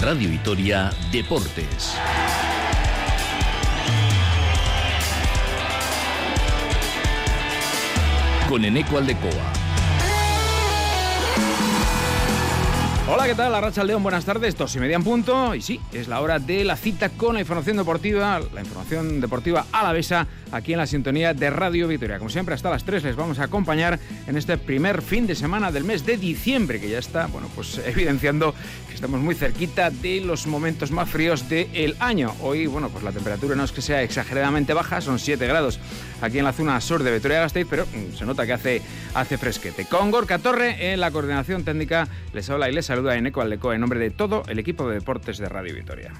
Radio Vitoria Deportes. Con Eneco Aldecoa. Hola, ¿qué tal? Racha León, buenas tardes, dos y media en punto. Y sí, es la hora de la cita con la información deportiva, la información deportiva alavesa, aquí en la sintonía de Radio Vitoria. Como siempre, hasta las 3 les vamos a acompañar en este primer fin de semana del mes de diciembre, que ya está, bueno, pues evidenciando que estamos muy cerquita de los momentos más fríos del año. Hoy, bueno, pues la temperatura no es que sea exageradamente baja, son 7 grados aquí en la zona sur de Vitoria-Gasteiz, pero mm, se nota que hace, hace fresquete. Con Gorka Torre en la coordinación técnica, les habla y les saluda Eneco Aldeco en nombre de todo el equipo de deportes de Radio Vitoria.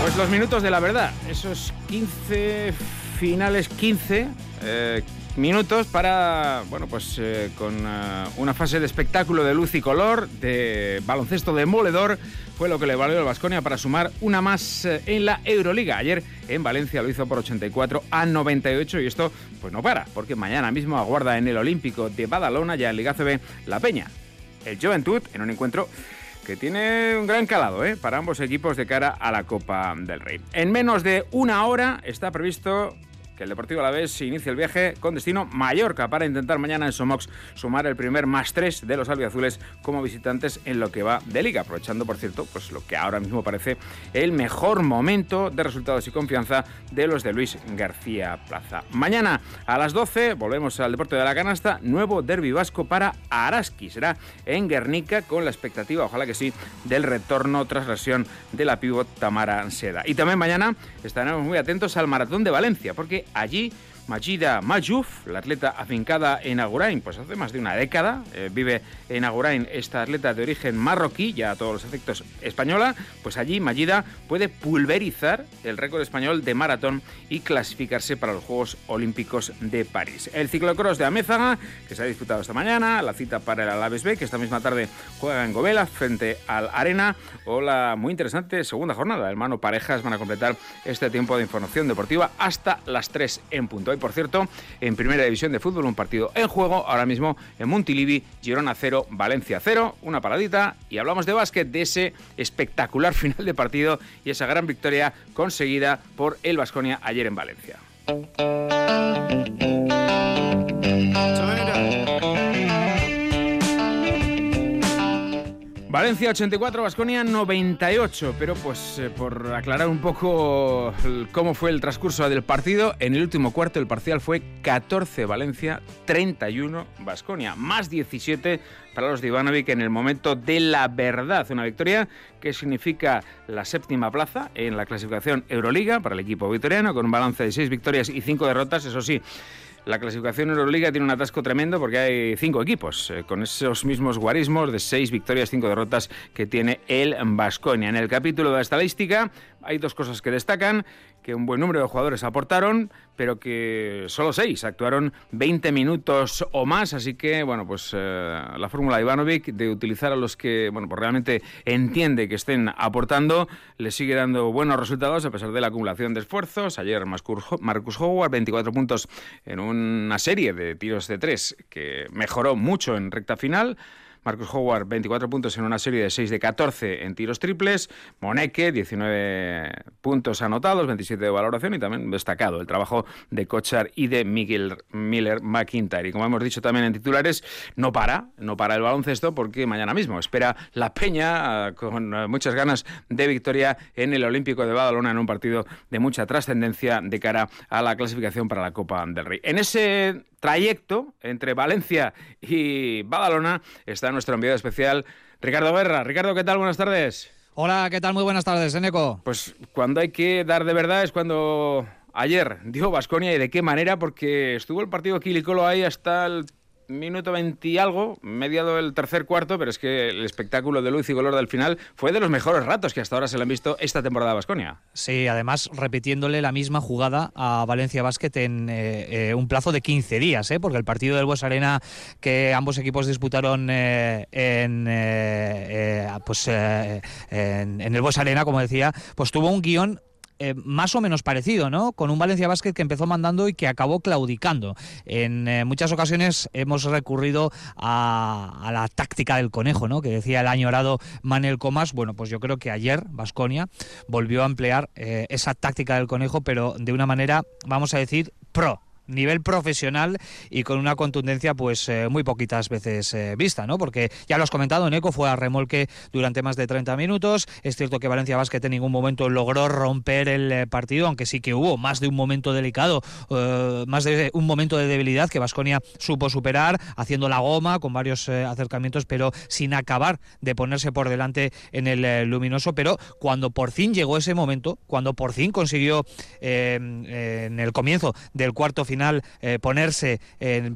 Pues los minutos de la verdad, esos 15 finales, 15 eh, minutos para, bueno, pues eh, con eh, una fase de espectáculo de luz y color, de baloncesto demoledor, fue lo que le valió al Vasconia para sumar una más en la Euroliga. Ayer en Valencia lo hizo por 84 a 98 y esto pues no para, porque mañana mismo aguarda en el Olímpico de Badalona ya en Liga CB La Peña. El Juventud en un encuentro que tiene un gran calado ¿eh? para ambos equipos de cara a la Copa del Rey. En menos de una hora está previsto el Deportivo Alavés se inicia el viaje con destino Mallorca para intentar mañana en Somox sumar el primer más tres de los albiazules como visitantes en lo que va de liga, aprovechando por cierto pues lo que ahora mismo parece el mejor momento de resultados y confianza de los de Luis García Plaza. Mañana a las 12 volvemos al deporte de la canasta, nuevo derbi vasco para Araski, será en Guernica con la expectativa, ojalá que sí, del retorno tras lesión de la pívot Tamara Seda. Y también mañana estaremos muy atentos al maratón de Valencia porque allí Majida Majouf, la atleta afincada en Agurain, pues hace más de una década, eh, vive en Agurain esta atleta de origen marroquí, ya a todos los efectos española, pues allí Majida puede pulverizar el récord español de maratón y clasificarse para los Juegos Olímpicos de París. El ciclocross de Amézaga, que se ha disputado esta mañana, la cita para el Alaves B, que esta misma tarde juega en Govela frente al Arena, o la muy interesante segunda jornada. Hermano Parejas van a completar este tiempo de información deportiva hasta las 3 en punto por cierto, en Primera División de Fútbol, un partido en juego, ahora mismo en Montilivi, Girona 0, Valencia 0, una paradita y hablamos de básquet, de ese espectacular final de partido y esa gran victoria conseguida por el Vasconia ayer en Valencia. Valencia 84, Vasconia 98. Pero pues eh, por aclarar un poco cómo fue el transcurso del partido, en el último cuarto el parcial fue 14 Valencia, 31 Vasconia, más 17 para los de Ivanovic en el momento de la verdad. Una victoria que significa la séptima plaza en la clasificación Euroliga para el equipo vitoriano, con un balance de 6 victorias y 5 derrotas, eso sí. La clasificación Euroliga tiene un atasco tremendo porque hay cinco equipos eh, con esos mismos guarismos de seis victorias, cinco derrotas que tiene el Vasconia. En el capítulo de la estadística hay dos cosas que destacan que un buen número de jugadores aportaron, pero que solo seis actuaron 20 minutos o más, así que bueno, pues eh, la fórmula de Ivanovic de utilizar a los que bueno, pues realmente entiende que estén aportando, le sigue dando buenos resultados a pesar de la acumulación de esfuerzos. Ayer Marcus Howard 24 puntos en una serie de tiros de tres que mejoró mucho en recta final. Marcus Howard, 24 puntos en una serie de 6 de 14 en tiros triples. Moneke, 19 puntos anotados, 27 de valoración y también destacado el trabajo de Kochar y de Miguel Miller McIntyre. Y como hemos dicho también en titulares, no para, no para el baloncesto porque mañana mismo espera la Peña ah, con ah, muchas ganas de victoria en el Olímpico de Badalona en un partido de mucha trascendencia de cara a la clasificación para la Copa del Rey. En ese trayecto entre Valencia y Badalona está nuestro enviado especial Ricardo Guerra. Ricardo, ¿qué tal? Buenas tardes. Hola, ¿qué tal? Muy buenas tardes, Eneco. Pues cuando hay que dar de verdad es cuando ayer dio Vasconia y de qué manera, porque estuvo el partido Quilicolo ahí hasta el minuto 20 y algo, mediado el tercer cuarto, pero es que el espectáculo de luz y color del final fue de los mejores ratos que hasta ahora se le han visto esta temporada a Basconia. Sí, además repitiéndole la misma jugada a Valencia Basket en eh, eh, un plazo de 15 días, ¿eh? porque el partido del Bues Arena que ambos equipos disputaron en, pues, en, el Bues Arena, como decía, pues tuvo un guion eh, más o menos parecido, ¿no? Con un Valencia Basket que empezó mandando y que acabó claudicando. En eh, muchas ocasiones hemos recurrido a, la táctica del conejo, ¿no? Que decía el añorado Manel Comas. Bueno, pues yo creo que ayer Vasconia volvió a emplear esa táctica del conejo, pero de una manera, vamos a decir, pro nivel profesional y con una contundencia pues eh, muy poquitas veces eh, vista, ¿no? Porque ya lo has comentado, Neco fue a remolque durante más de 30 minutos. Es cierto que Valencia Basket en ningún momento logró romper el eh, partido, aunque sí que hubo más de un momento delicado, más de un momento de debilidad que Vasconia supo superar, haciendo la goma con varios acercamientos, pero sin acabar de ponerse por delante en el luminoso. Pero cuando por fin llegó ese momento, cuando por fin consiguió en el comienzo del cuarto final eh, ponerse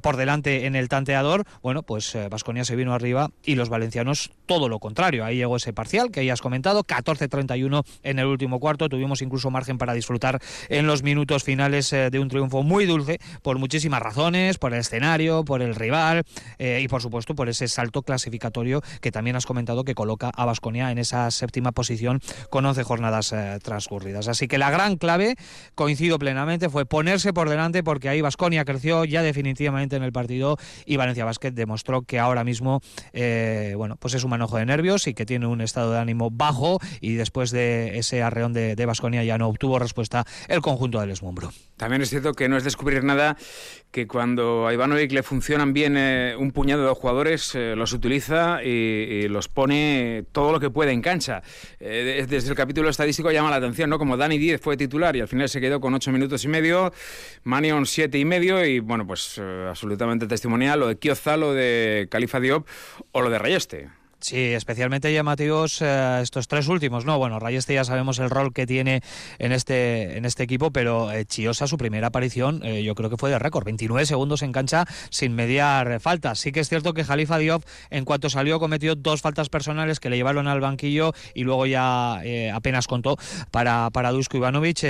por delante en el tanteador, bueno, pues Vasconia eh, se vino arriba y los valencianos todo lo contrario. Ahí llegó ese parcial que ya has comentado, 14-31 en el último cuarto. Tuvimos incluso margen para disfrutar en los minutos finales eh, de un triunfo muy dulce por muchísimas razones, por el escenario, por el rival y por supuesto por ese salto clasificatorio que también has comentado que coloca a Vasconia en esa séptima posición con 11 jornadas transcurridas. Así que la gran clave, coincido plenamente, fue ponerse por delante porque ahí Vasconia creció ya definitivamente en el partido y Valencia Basket demostró que ahora mismo eh, bueno, pues es un manojo de nervios y que tiene un estado de ánimo bajo y después de ese arreón de Vasconia ya no obtuvo respuesta el conjunto del Esmumbro. También es cierto que no es descubrir nada que cuando a Ivanovic le funcionan bien eh, un puñado de jugadores, eh, los utiliza y, los pone todo lo que puede en cancha. desde el capítulo estadístico llama la atención, ¿no? Como Dani 10 fue titular y al final se quedó con 8 minutos y medio, Manion 7 y medio y bueno, pues eh, absolutamente testimonial lo de Kioza, lo de Califa Diop o lo de Rayeste. Sí, especialmente llamativos eh, estos tres últimos, ¿no? Bueno, Rayeste ya sabemos el rol que tiene en este, en este equipo, pero eh, Chiosa, su primera aparición, eh, yo creo que fue de récord, 29 segundos en cancha sin mediar faltas. Sí que es cierto que Jalifa Diop, en cuanto salió, cometió dos faltas personales que le llevaron al banquillo y luego ya apenas contó para, para Dusko Ivanovic,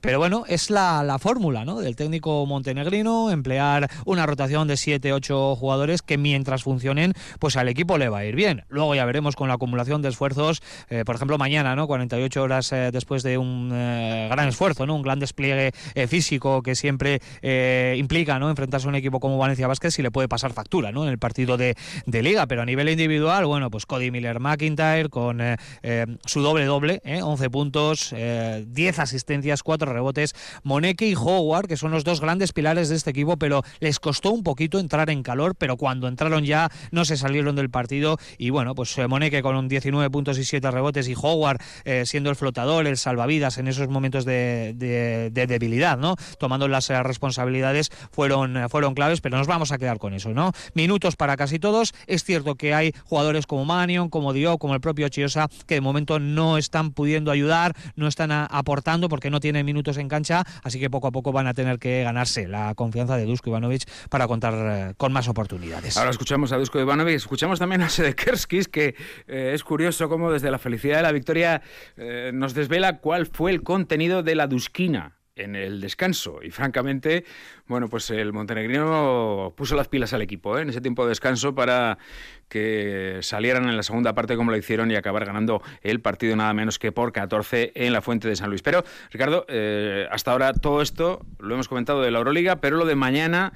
pero bueno, es la, la fórmula, ¿no? Del técnico montenegrino, emplear una rotación de 7, 8 jugadores que mientras funcionen, pues al equipo le va a ir bien Luego ya veremos con la acumulación de esfuerzos, eh, por ejemplo, mañana, ¿no? 48 horas eh, después de un eh, gran esfuerzo, ¿no? Un gran despliegue físico que siempre implica, ¿no? Enfrentarse a un equipo como Valencia Vázquez si le puede pasar factura, ¿no? En el partido de, liga, pero a nivel individual, bueno, pues Cody Miller McIntyre con su doble doble, 11 puntos, 10 asistencias, 4 rebotes, Moneke y Howard, que son los dos grandes pilares de este equipo, pero les costó un poquito entrar en calor, pero cuando entraron ya no se salieron del partido y bueno, pues eh, Moneke con un 19 puntos y 7 rebotes y Howard eh, siendo el flotador, el salvavidas en esos momentos de, debilidad, ¿no? Tomando las eh, responsabilidades fueron, fueron claves, pero nos vamos a quedar con eso, ¿no? Minutos para casi todos. Es cierto que hay jugadores como Manion, como Dio, como el propio Chiosa, que de momento no están pudiendo ayudar, no están aportando porque no tienen minutos en cancha, así que poco a poco van a tener que ganarse la confianza de Dusko Ivanovic para contar con más oportunidades. Ahora escuchamos a Dusko Ivanovic, escuchamos también a Que eh, es curioso cómo desde la felicidad de la victoria eh, nos desvela cuál fue el contenido de la Dusquina en el descanso. Y francamente, bueno, pues el montenegrino puso las pilas al equipo ¿eh? en ese tiempo de descanso para que salieran en la segunda parte como lo hicieron y acabar ganando el partido nada menos que por 14 en la Fuente de San Luis. Pero, Ricardo, hasta ahora todo esto lo hemos comentado de la Euroliga, pero lo de mañana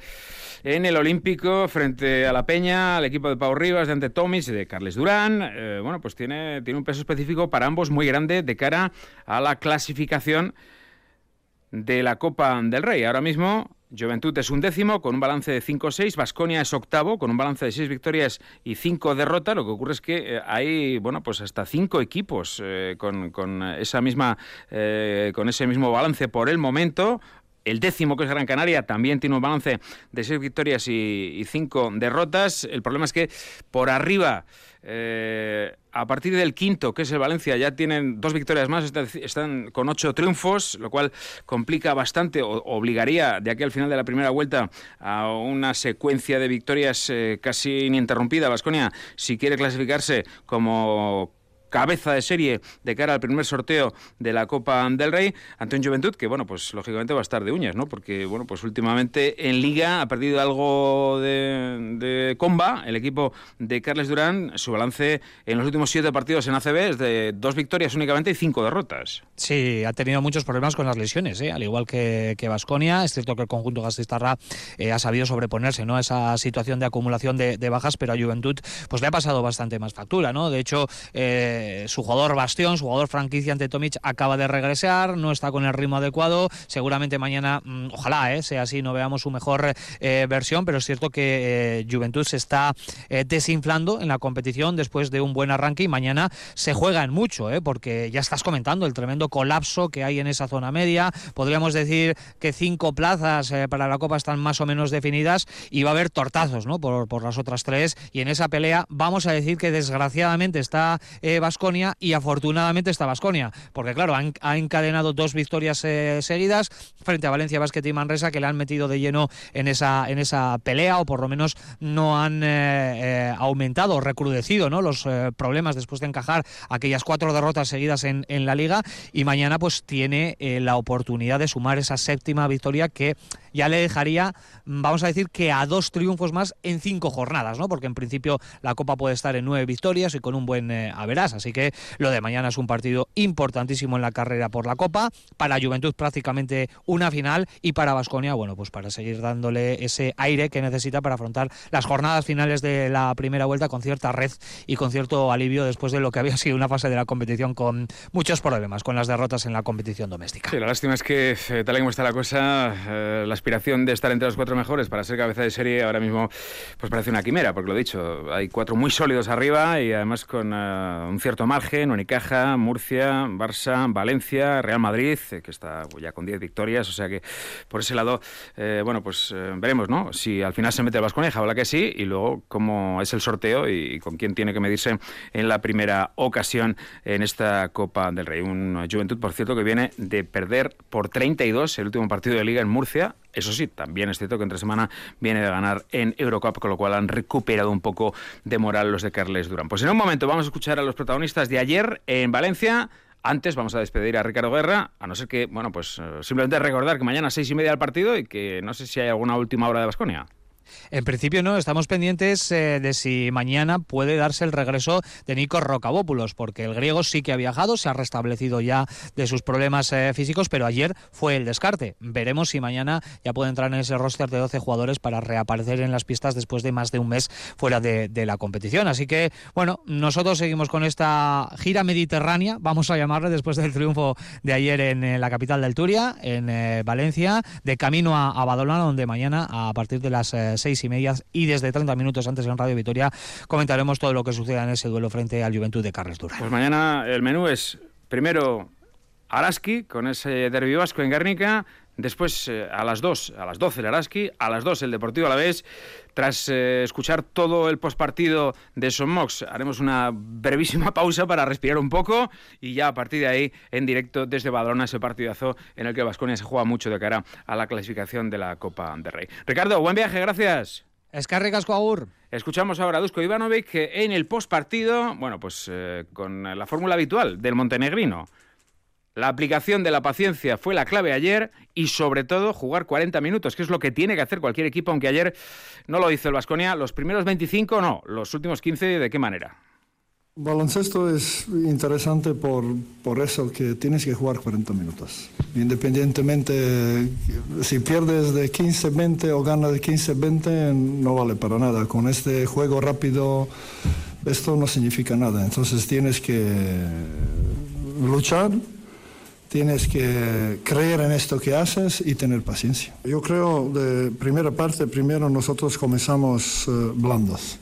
en el Olímpico frente a la Peña, al equipo de Pau Rivas, de Ante Tomis y de Carles Durán. Eh, bueno, pues tiene, tiene un peso específico para ambos muy grande de cara a la clasificación de la Copa del Rey. Ahora mismo Juventud es un décimo con un balance de 5-6, Vasconia es octavo con un balance de 6 victorias y 5 derrotas. Lo que ocurre es que eh, hay, bueno, pues hasta 5 equipos eh, con, esa misma, con ese mismo balance por el momento. El décimo, que es Gran Canaria, también tiene un balance de seis victorias y, cinco derrotas. El problema es que por arriba, eh, a partir del quinto, que es el Valencia, ya tienen dos victorias más, están con ocho triunfos, lo cual complica bastante o obligaría de aquí al final de la primera vuelta a una secuencia de victorias eh, casi ininterrumpida. Vasconia, si quiere clasificarse como cabeza de serie de cara al primer sorteo de la Copa del Rey un Juventud que, bueno, pues lógicamente va a estar de uñas, ¿no? Porque, bueno, pues últimamente en Liga ha perdido algo de, Comba, el equipo de Carles Durán, su balance en los últimos siete partidos en ACB es de dos victorias únicamente y cinco derrotas. Sí, ha tenido muchos problemas con las lesiones, ¿eh? al igual que Vasconia. es cierto que el conjunto Gastistarra eh, ha sabido sobreponerse ¿no? a esa situación de acumulación de, bajas, pero a Juventud pues le ha pasado bastante más factura. ¿no? De hecho, eh, su jugador bastión, su jugador franquicia ante Tomic acaba de regresar, no está con el ritmo adecuado. Seguramente mañana, mm, ojalá sea así, no veamos su mejor versión, pero es cierto que Juventud se está desinflando en la competición después de un buen arranque y mañana se juega en mucho, porque ya estás comentando el tremendo colapso que hay en esa zona media. Podríamos decir que cinco plazas eh, para la Copa están más o menos definidas y va a haber tortazos ¿no? por, las otras tres. Y en esa pelea vamos a decir que desgraciadamente está Vasconia eh, y afortunadamente está Vasconia, porque claro, ha encadenado dos victorias eh, seguidas frente a Valencia Basket y Manresa que le han metido de lleno en esa, en esa pelea o por lo menos no han aumentado o recrudecido ¿no? los problemas después de encajar aquellas cuatro derrotas seguidas en, en la liga y mañana pues tiene eh, la oportunidad de sumar esa séptima victoria que ya le dejaría, vamos a decir que a dos triunfos más en cinco jornadas, ¿no? Porque en principio la Copa puede estar en nueve victorias y con un buen eh, averás, así que lo de mañana es un partido importantísimo en la carrera por la Copa, para Juventud prácticamente una final y para Vasconia, bueno, pues para seguir dándole ese aire que necesita para afrontar las jornadas finales de la primera vuelta con cierta red y con cierto alivio después de lo que había sido una fase de la competición con muchos problemas, con las derrotas en la competición doméstica. Sí, la lástima es que, eh, tal y como está la cosa, eh, las aspiración de estar entre los cuatro mejores para ser cabeza de serie ahora mismo pues parece una quimera, porque lo he dicho, hay cuatro muy sólidos arriba y además con eh, un cierto margen, Unicaja, Murcia, Barça, Valencia, Real Madrid, eh, que está ya con 10 victorias, o sea que por ese lado, eh, bueno, pues veremos, ¿no? Si al final se mete el Vasconeja, ojalá que sí, y luego cómo es el sorteo y, con quién tiene que medirse en la primera ocasión en esta Copa del Rey. Un Juventud, por cierto, que viene de perder por 32 el último partido de Liga en Murcia eso sí, también es cierto que entre semana viene de ganar en Eurocup, con lo cual han recuperado un poco de moral los de Carles Durán. Pues en un momento vamos a escuchar a los protagonistas de ayer en Valencia. Antes vamos a despedir a Ricardo Guerra, a no ser que, bueno, pues eh, simplemente recordar que mañana seis y media el partido y que no sé si hay alguna última hora de Basconia. En principio no, estamos pendientes eh, de si mañana puede darse el regreso de Nico Rocabópulos, porque el griego sí que ha viajado, se ha restablecido ya de sus problemas eh, físicos, pero ayer fue el descarte. Veremos si mañana ya puede entrar en ese roster de 12 jugadores para reaparecer en las pistas después de más de un mes fuera de, la competición. Así que, bueno, nosotros seguimos con esta gira mediterránea, vamos a llamarle después del triunfo de ayer en, la capital del Turia, en eh, Valencia, de camino a, a Badalona, donde mañana a partir de las seis y media y desde 30 minutos antes en Radio Vitoria comentaremos todo lo que suceda en ese duelo frente al Juventud de Carles Durán. Pues mañana el menú es primero Araski con ese derbi vasco en Guernica, Después, eh, a las 2, a las 12 el Araski, a las 2 el Deportivo a la vez. Tras eh, escuchar todo el postpartido de Mox, haremos una brevísima pausa para respirar un poco y ya a partir de ahí, en directo desde Badalona, ese partidazo en el que Vasconia se juega mucho de cara a la clasificación de la Copa de Rey. Ricardo, buen viaje, gracias. Escarregas Agur. Escuchamos ahora a Dusko Ivanovic en el postpartido, bueno, pues eh, con la fórmula habitual del montenegrino. La aplicación de la paciencia fue la clave ayer y sobre todo jugar 40 minutos, que es lo que tiene que hacer cualquier equipo, aunque ayer no lo hizo el Vasconia. Los primeros 25 no, los últimos 15 de qué manera. Baloncesto es interesante por, por eso que tienes que jugar 40 minutos. Independientemente si pierdes de 15-20 o ganas de 15-20, no vale para nada. Con este juego rápido esto no significa nada. Entonces tienes que luchar tienes que creer en esto que haces y tener paciencia. Yo creo, de primera parte, primero nosotros comenzamos eh, blandos,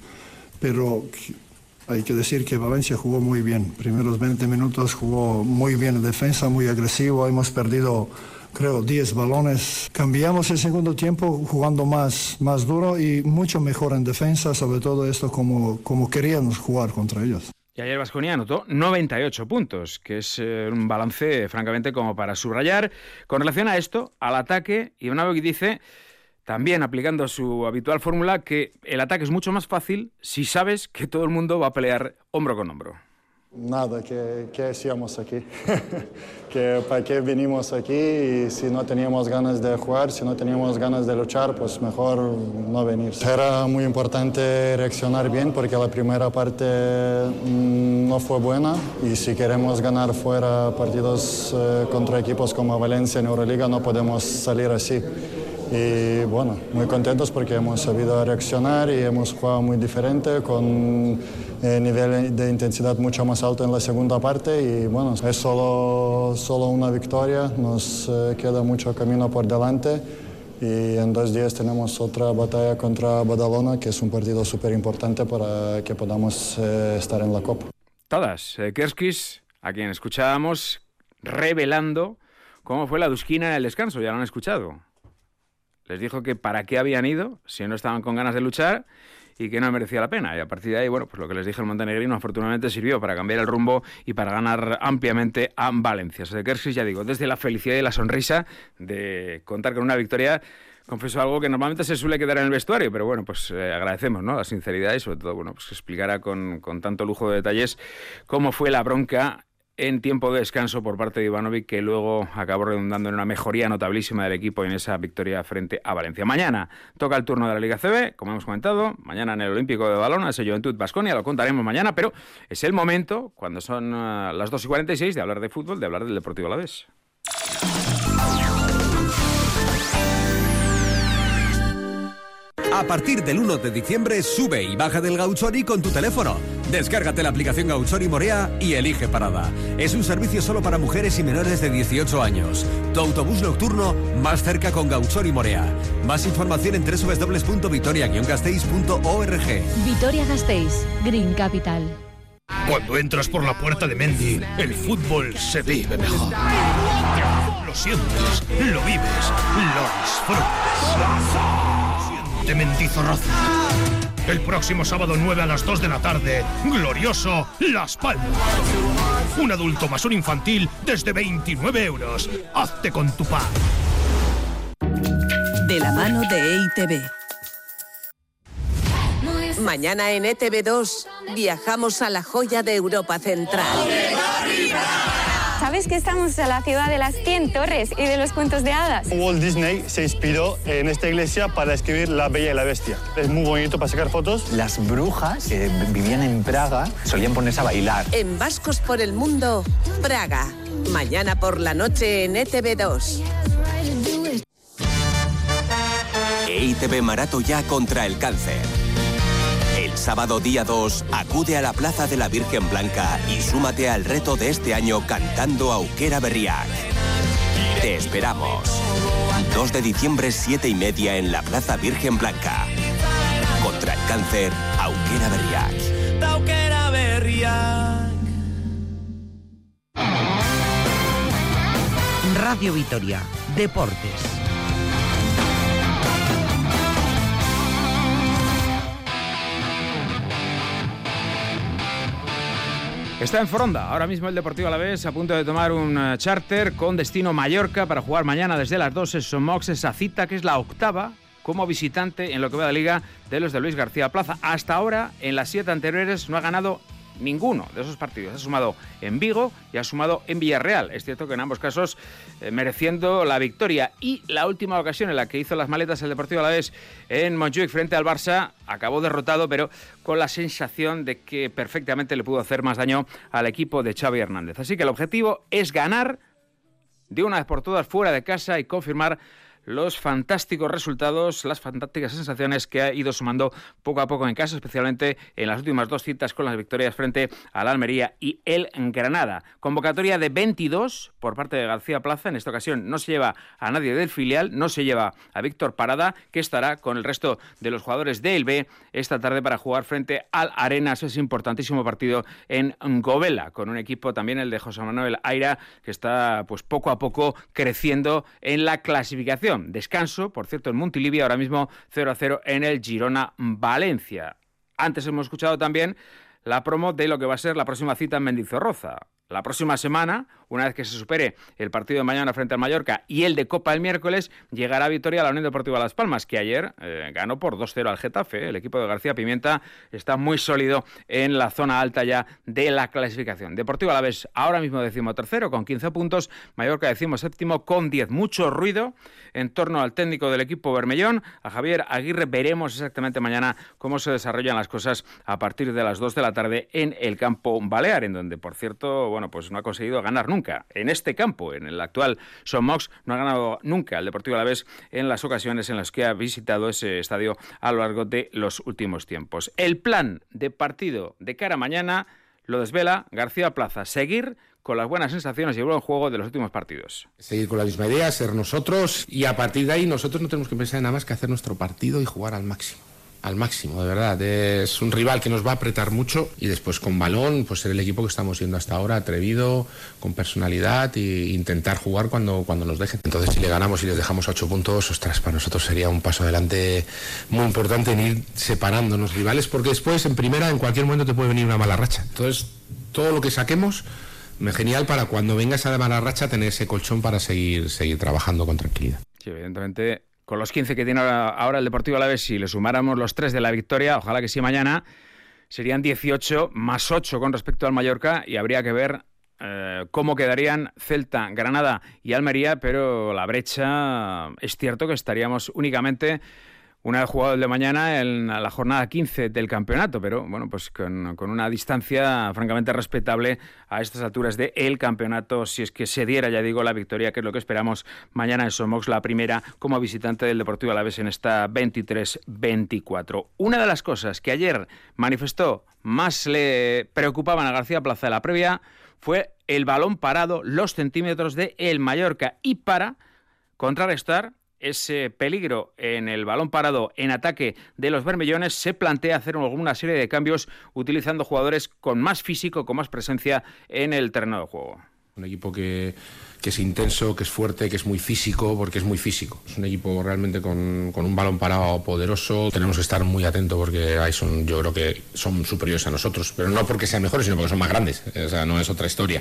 pero hay que decir que Valencia jugó muy bien. Primeros 20 minutos jugó muy bien en defensa, muy agresivo. Hemos perdido, creo, 10 balones. Cambiamos el segundo tiempo jugando más, más duro y mucho mejor en defensa, sobre todo esto como, como queríamos jugar contra ellos. Y ayer Vasconia anotó 98 puntos, que es eh, un balance francamente como para subrayar. Con relación a esto, al ataque, Ivanovic dice, también aplicando su habitual fórmula, que el ataque es mucho más fácil si sabes que todo el mundo va a pelear hombro con hombro. Nada, que, que hacíamos aquí. que para qué vinimos aquí y si no teníamos ganas de jugar, si no teníamos ganas de luchar, pues mejor no venir. Era muy importante reaccionar bien porque la primera parte mm, no fue buena y si queremos ganar fuera partidos eh, contra equipos como Valencia en Euroliga no podemos salir así. Y bueno, muy contentos porque hemos sabido reaccionar y hemos jugado muy diferente, con eh, nivel de intensidad mucho más alto en la segunda parte y bueno, es solo, solo una victoria, nos eh, queda mucho camino por delante y en dos días tenemos otra batalla contra Badalona, que es un partido súper importante para que podamos eh, estar en la Copa. Todas, Kerskis, a quien escuchábamos, revelando cómo fue la Dusquina en el descanso, ya lo han escuchado. Les dijo que para qué habían ido si no estaban con ganas de luchar y que no merecía la pena. Y a partir de ahí, bueno, pues lo que les dije el montenegrino afortunadamente sirvió para cambiar el rumbo y para ganar ampliamente a Valencia. O Kersis, ya digo, desde la felicidad y la sonrisa de contar con una victoria confieso algo que normalmente se suele quedar en el vestuario, pero bueno, pues eh, agradecemos ¿no? la sinceridad y sobre todo, bueno, pues que explicara con, con tanto lujo de detalles cómo fue la bronca en tiempo de descanso por parte de Ivanovic, que luego acabó redundando en una mejoría notabilísima del equipo en esa victoria frente a Valencia. Mañana toca el turno de la Liga CB, como hemos comentado, mañana en el Olímpico de Balón, ese Juventud Basconia, lo contaremos mañana, pero es el momento, cuando son eh, las 2 y 46, de hablar de fútbol, de hablar del Deportivo Alavés. A partir del 1 de diciembre sube y baja del Gauchori con tu teléfono. Descárgate la aplicación Gauchori Morea y elige parada. Es un servicio solo para mujeres y menores de 18 años. Tu autobús nocturno más cerca con Gauchori Morea. Más información en www.vitoria-gasteiz.org. Vitoria Gasteiz, Green Capital. Cuando entras por la puerta de Mendy, el fútbol se vive mejor. Lo sientes, lo vives, lo disfrutas de Mendizorroza. El próximo sábado 9 a las 2 de la tarde, glorioso Las Palmas. Un adulto más un infantil desde 29 euros. Hazte con tu pan. De la mano de EITB. Mañana en ETV2 viajamos a la joya de Europa Central. ¿Sabes que estamos en la ciudad de las 100 torres y de los cuentos de hadas? Walt Disney se inspiró en esta iglesia para escribir La Bella y la Bestia. Es muy bonito para sacar fotos. Las brujas que vivían en Praga solían ponerse a bailar. En Vascos por el Mundo, Praga. Mañana por la noche en ETV2. EITV Marato ya contra el cáncer. Sábado día 2, acude a la Plaza de la Virgen Blanca y súmate al reto de este año cantando Auquera Berriac. Te esperamos. 2 de diciembre, 7 y media en la Plaza Virgen Blanca. Contra el cáncer, Auquera Berriac. Auquera Berriac. Radio Vitoria, Deportes. Está en Foronda, ahora mismo el Deportivo Alavés a punto de tomar un eh, charter con destino Mallorca para jugar mañana desde las 2 en Somox, esa cita que es la octava como visitante en lo que va de liga de los de Luis García Plaza. Hasta ahora, en las siete anteriores, no ha ganado ninguno de esos partidos. Ha sumado en Vigo y ha sumado en Villarreal. Es cierto que en ambos casos eh, mereciendo la victoria. Y la última ocasión en la que hizo las maletas el Deportivo Alavés en Montjuic frente al Barça acabó derrotado, pero con la sensación de que perfectamente le pudo hacer más daño al equipo de Xavi Hernández. Así que el objetivo es ganar de una vez por todas fuera de casa y confirmar los fantásticos resultados, las fantásticas sensaciones que ha ido sumando poco a poco en casa, especialmente en las últimas dos citas con las victorias frente al Almería y el Granada. Convocatoria de 22 por parte de García Plaza. En esta ocasión no se lleva a nadie del filial, no se lleva a Víctor Parada, que estará con el resto de los jugadores del B esta tarde para jugar frente al Arenas. Es importantísimo partido en Govela, con un equipo también el de José Manuel Aira, que está pues poco a poco creciendo en la clasificación. Descanso, por cierto, en Montilivia, ahora mismo 0 a 0 en el Girona Valencia. Antes hemos escuchado también la promo de lo que va a ser la próxima cita en Mendizorroza. La próxima semana, una vez que se supere el partido de mañana frente al Mallorca y el de Copa el miércoles, llegará a victoria a la Unión Deportiva Las Palmas, que ayer eh, ganó por 2-0 al Getafe. El equipo de García Pimienta está muy sólido en la zona alta ya de la clasificación. Deportivo Alavés ahora mismo decimo tercero con 15 puntos, Mallorca decimo séptimo con 10. Mucho ruido en torno al técnico del equipo Bermellón, a Javier Aguirre. Veremos exactamente mañana cómo se desarrollan las cosas a partir de las 2 de la tarde en el campo Balear, en donde, por cierto, bueno, pues no ha conseguido ganar nunca. En este campo, en el actual Somox, no ha ganado nunca el Deportivo Alavés en las ocasiones en las que ha visitado ese estadio a lo largo de los últimos tiempos. El plan de partido de cara a mañana lo desvela García Plaza. Seguir con las buenas sensaciones y el buen juego de los últimos partidos. Seguir con la misma idea, ser nosotros y a partir de ahí nosotros no tenemos que pensar en nada más que hacer nuestro partido y jugar al máximo. Al máximo, de verdad. Es un rival que nos va a apretar mucho y después con balón, pues ser el equipo que estamos siendo hasta ahora, atrevido, con personalidad e intentar jugar cuando, cuando nos dejen. Entonces, si le ganamos y les dejamos ocho puntos, ostras, para nosotros sería un paso adelante muy importante en ir separándonos rivales, porque después en primera, en cualquier momento te puede venir una mala racha. Entonces, todo lo que saquemos genial para cuando venga esa mala racha tener ese colchón para seguir, seguir trabajando con tranquilidad. Sí, evidentemente, con los 15 que tiene ahora, el Deportivo Alavés, si le sumáramos los 3 de la victoria, ojalá que sí mañana, serían 18 más 8 con respecto al Mallorca y habría que ver eh, cómo quedarían Celta, Granada y Almería, pero la brecha es cierto que estaríamos únicamente una el de mañana en la jornada 15 del campeonato, pero bueno, pues con, una distancia francamente respetable a estas alturas del el campeonato, si es que se diera, ya digo, la victoria, que es lo que esperamos mañana en Somox, la primera como visitante del Deportivo Alavés en esta 23-24. Una de las cosas que ayer manifestó más le preocupaban a García Plaza de la previa fue el balón parado, los centímetros de el Mallorca y para contrarrestar ese peligro en el balón parado en ataque de los Bermellones, se plantea hacer alguna serie de cambios utilizando jugadores con más físico, con más presencia en el terreno de juego. Un equipo que, es intenso, que es fuerte, que es muy físico, porque es muy físico. Es un equipo realmente con, un balón parado poderoso. Tenemos que estar muy atentos porque ahí son, yo creo que son superiores a nosotros, pero no porque sean mejores, sino porque son más grandes. O sea, no es otra historia.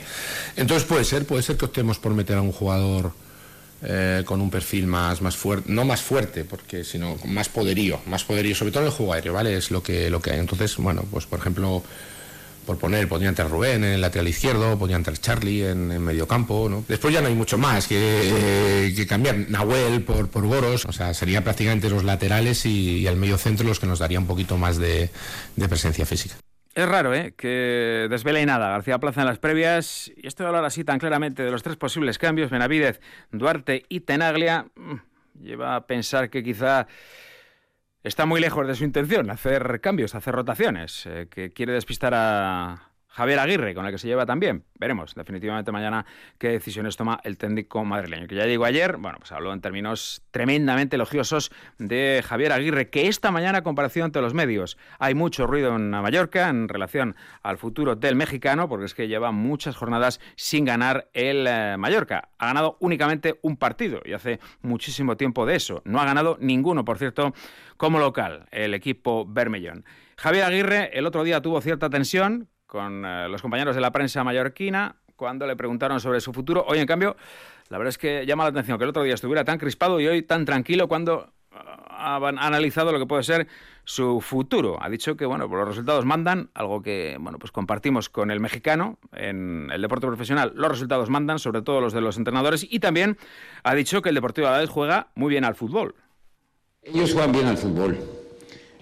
Entonces puede ser, puede ser que optemos por meter a un jugador eh, con un perfil más, más fuerte, no más fuerte, porque sino más poderío, más poderío, sobre todo en el juego aéreo, ¿vale? Es lo que, lo que hay. Entonces, bueno, pues por ejemplo, por poner, podría entrar Rubén en el lateral izquierdo, podría entrar Charlie en, en medio campo, ¿no? Después ya no hay mucho más que, que cambiar. Nahuel por, por Goros, o sea, sería prácticamente los laterales y, y, el medio centro los que nos daría un poquito más de presencia física. Es raro, ¿eh? Que desvela y nada. García Plaza en las previas. Y esto de hablar así tan claramente de los tres posibles cambios, Benavidez, Duarte y Tenaglia, mm, lleva a pensar que quizá está muy lejos de su intención, hacer cambios, hacer rotaciones, eh, que quiere despistar a, Javier Aguirre, con el que se lleva también. Veremos definitivamente mañana qué decisiones toma el técnico madrileño. Que ya digo ayer, bueno, pues habló en términos tremendamente elogiosos de Javier Aguirre, que esta mañana compareció ante los medios. Hay mucho ruido en Mallorca en relación al futuro del mexicano, porque es que lleva muchas jornadas sin ganar el eh, Mallorca. Ha ganado únicamente un partido y hace muchísimo tiempo de eso. No ha ganado ninguno, por cierto, como local, el equipo Bermellón. Javier Aguirre el otro día tuvo cierta tensión con eh, los compañeros de la prensa mallorquina cuando le preguntaron sobre su futuro. Hoy, en cambio, la verdad es que llama la atención que el otro día estuviera tan crispado y hoy tan tranquilo cuando eh, ha analizado lo que puede ser su futuro. Ha dicho que bueno, los resultados mandan, algo que bueno, pues compartimos con el mexicano en el deporte profesional. Los resultados mandan, sobre todo los de los entrenadores, y también ha dicho que el Deportivo Alavés juega muy bien al fútbol. Ellos juegan bien al fútbol.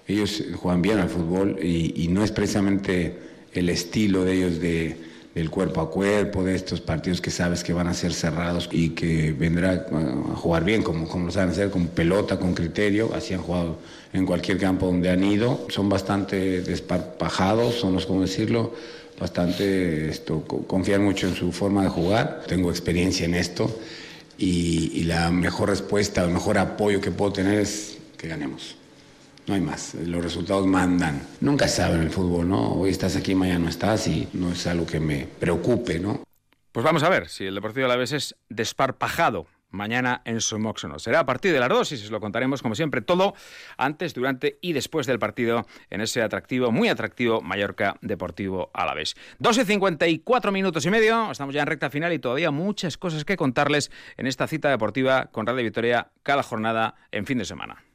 Ellos juegan bien al fútbol y no es precisamente el estilo de ellos de, del cuerpo a cuerpo, de estos partidos que sabes que van a ser cerrados y que vendrá a jugar bien, como, como lo saben hacer, con pelota, con criterio, así han jugado en cualquier campo donde han ido. Son bastante desparpajados, son los, como decirlo, bastante, esto, confían mucho en su forma de jugar. Tengo experiencia en esto y, y la mejor respuesta, el mejor apoyo que puedo tener es que ganemos. No hay más, los resultados mandan. Nunca saben el fútbol, ¿no? Hoy estás aquí, mañana no estás y no es algo que me preocupe, ¿no? Pues vamos a ver si el Deportivo Alavés es desparpajado mañana en Somóxono. Será a partir de las dos y se lo contaremos, como siempre, todo antes, durante y después del partido en ese atractivo, muy atractivo Mallorca Deportivo Alavés. 12 y 54 minutos y medio, estamos ya en recta final y todavía muchas cosas que contarles en esta cita deportiva con Radio Victoria cada jornada en fin de semana.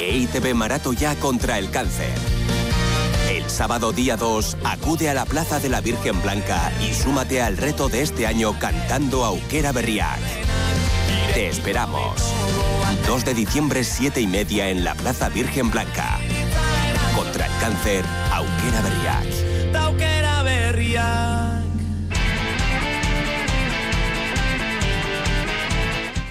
EITB Marato ya contra el cáncer. El sábado día 2, acude a la Plaza de la Virgen Blanca y súmate al reto de este año cantando Auquera Berriac. Te esperamos. 2 de diciembre, 7 y media en la Plaza Virgen Blanca. Contra el cáncer, Auquera Berriac.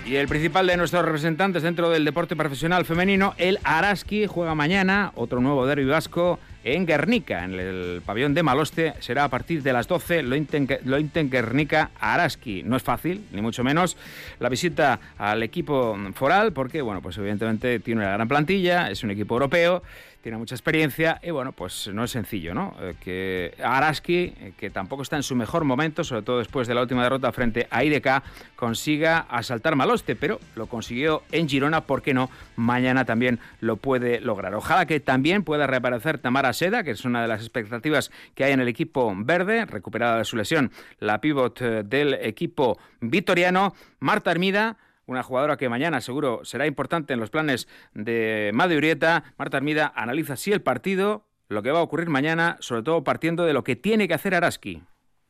Y el principal de nuestros representantes dentro del deporte profesional femenino, el Araski, juega mañana otro nuevo derbi vasco en Guernica, en el pabellón de Maloste. Será a partir de las 12, lo Inten Guernica Araski. No es fácil, ni mucho menos, la visita al equipo foral, porque, bueno, pues evidentemente tiene una gran plantilla, es un equipo europeo tiene mucha experiencia y bueno, pues no es sencillo, ¿no? Eh, que Araski, eh, que tampoco está en su mejor momento, sobre todo después de la última derrota frente a IDK, consiga asaltar Maloste, pero lo consiguió en Girona, ¿por qué no? Mañana también lo puede lograr. Ojalá que también pueda reaparecer Tamara Seda, que es una de las expectativas que hay en el equipo verde, recuperada de su lesión, la pivot eh, del equipo vitoriano, Marta Armida, una jugadora que mañana seguro será importante en los planes de Urieta. Marta Armida analiza sí el partido, lo que va a ocurrir mañana, sobre todo partiendo de lo que tiene que hacer Araski.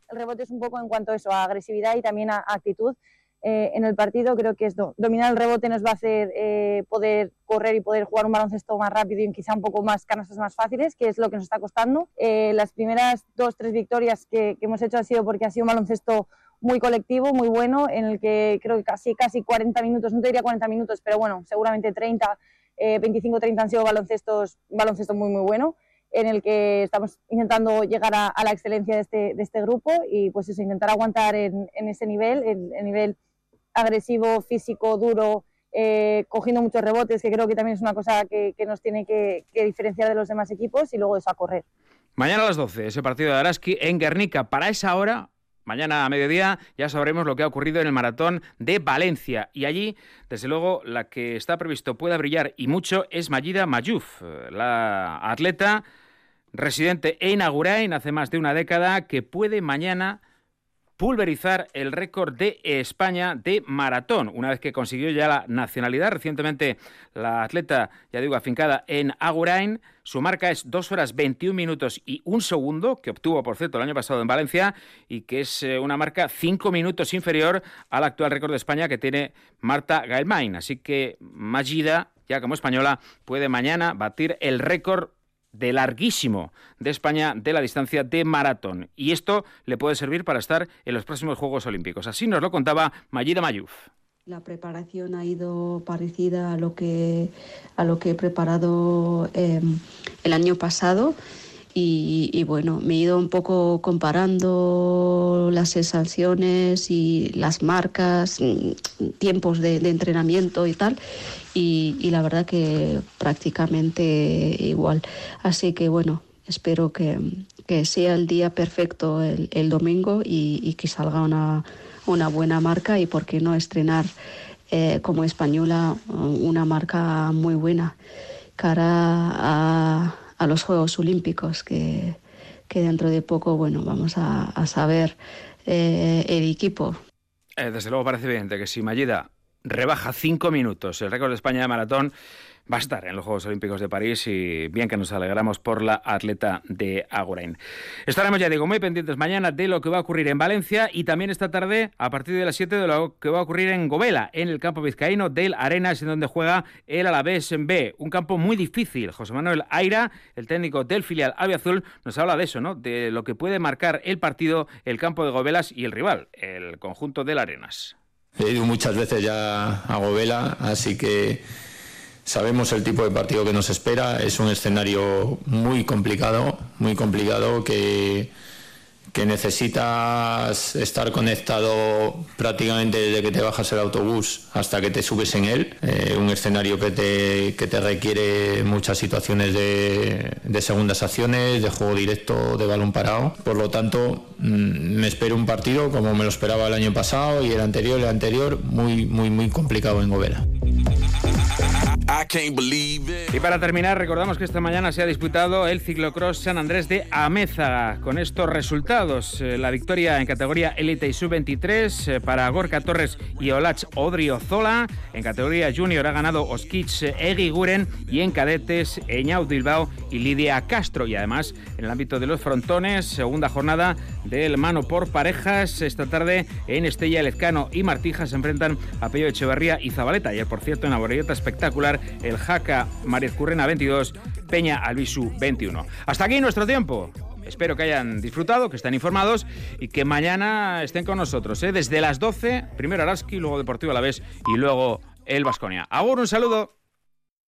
El rebote es un poco en cuanto a eso, a agresividad y también a actitud. Eh, en el partido creo que es dominar el rebote nos va a hacer eh, poder correr y poder jugar un baloncesto más rápido y quizá un poco más canastas más fáciles, que es lo que nos está costando. Eh, las primeras dos, tres victorias que, que hemos hecho ha sido porque ha sido un baloncesto muy colectivo, muy bueno, en el que creo que casi, casi 40 minutos, no te diría 40 minutos, pero bueno, seguramente 30, 25, 30 han sido baloncestos, baloncesto muy, muy bueno, en el que estamos intentando llegar a, la excelencia de este, de este, grupo y pues eso, intentar aguantar en, ese nivel, el, nivel agresivo, físico, duro, eh, cogiendo muchos rebotes, que creo que también es una cosa que, nos tiene que, que, diferenciar de los demás equipos y luego eso a correr. Mañana a las 12, ese partido de Araski en Guernica. Para esa hora, Mañana a mediodía ya sabremos lo que ha ocurrido en el maratón de Valencia. Y allí, desde luego, la que está previsto pueda brillar y mucho es Mayida Mayuf, la atleta residente en Agurain hace más de una década que puede mañana pulverizar el récord de España de maratón, una vez que consiguió ya la nacionalidad. Recientemente la atleta, ya digo, afincada en Agurain, su marca es 2 horas 21 minutos y un segundo, que obtuvo, por cierto, el año pasado en Valencia, y que es eh, una marca 5 minutos inferior al actual récord de España que tiene Marta Gaelmain. Así que Magida, ya como española, puede mañana batir el récord de larguísimo de España de la distancia de maratón. Y esto le puede servir para estar en los próximos Juegos Olímpicos. Así nos lo contaba Mayida Mayuf. La preparación ha ido parecida a lo que, a lo que he preparado em, el año pasado. Y, bueno, me he ido un poco comparando las sensaciones y las marcas, mm, tiempos de, de entrenamiento y tal y, la verdad que prácticamente igual. Así que bueno, espero que, sea el día perfecto el, domingo y, que salga una, una, buena marca y por qué no estrenar eh, como española una marca muy buena cara a, a los Juegos Olímpicos que, que, dentro de poco bueno vamos a, saber eh, el equipo. Eh, desde luego parece evidente que si Mayida rebaja cinco minutos el récord de España de maratón va a estar en los Juegos Olímpicos de París y bien que nos alegramos por la atleta de Agurain. Estaremos, ya digo, muy pendientes mañana de lo que va a ocurrir en Valencia y también esta tarde, a partir de las 7, de lo que va a ocurrir en Govela, en el campo vizcaíno del Arenas, en donde juega el Alavés en B. Un campo muy difícil. José Manuel Aira, el técnico del filial Azul, nos habla de eso, ¿no? De lo que puede marcar el partido, el campo de Govelas y el rival, el conjunto del Arenas. He ido muchas veces ya a Govela, así que sabemos el tipo de partido que nos espera. Es un escenario muy complicado, muy complicado que, que necesitas estar conectado prácticamente desde que te bajas el autobús hasta que te subes en él. Eh, un escenario que te, que te requiere muchas situaciones de, de, segundas acciones, de juego directo, de balón parado. Por lo tanto, mm, me espero un partido como me lo esperaba el año pasado y el anterior, el anterior, muy, muy, muy complicado en Gobera. Y para terminar, recordamos que esta mañana se ha disputado el ciclocross San Andrés de Amézaga. Con estos resultados, eh, la victoria en categoría Elite y Sub-23 eh, para Gorka Torres y Olach Odriozola. En categoría Junior ha ganado Oskich Egi Guren y en cadetes Eñau Bilbao y Lidia Castro. Y además, en el ámbito de los frontones, segunda jornada del mano por parejas. Esta tarde en Estella Lezcano y Martija se enfrentan a Pello Echeverría y Zabaleta. Ayer, por cierto, en la espectacular, el Jaca María Currena 22, Peña Albisu 21. Hasta aquí nuestro tiempo. Espero que hayan disfrutado, que estén informados y que mañana estén con nosotros. ¿eh? Desde las 12, primero Araski, luego Deportivo a la vez y luego el Vasconia. Agur, un saludo.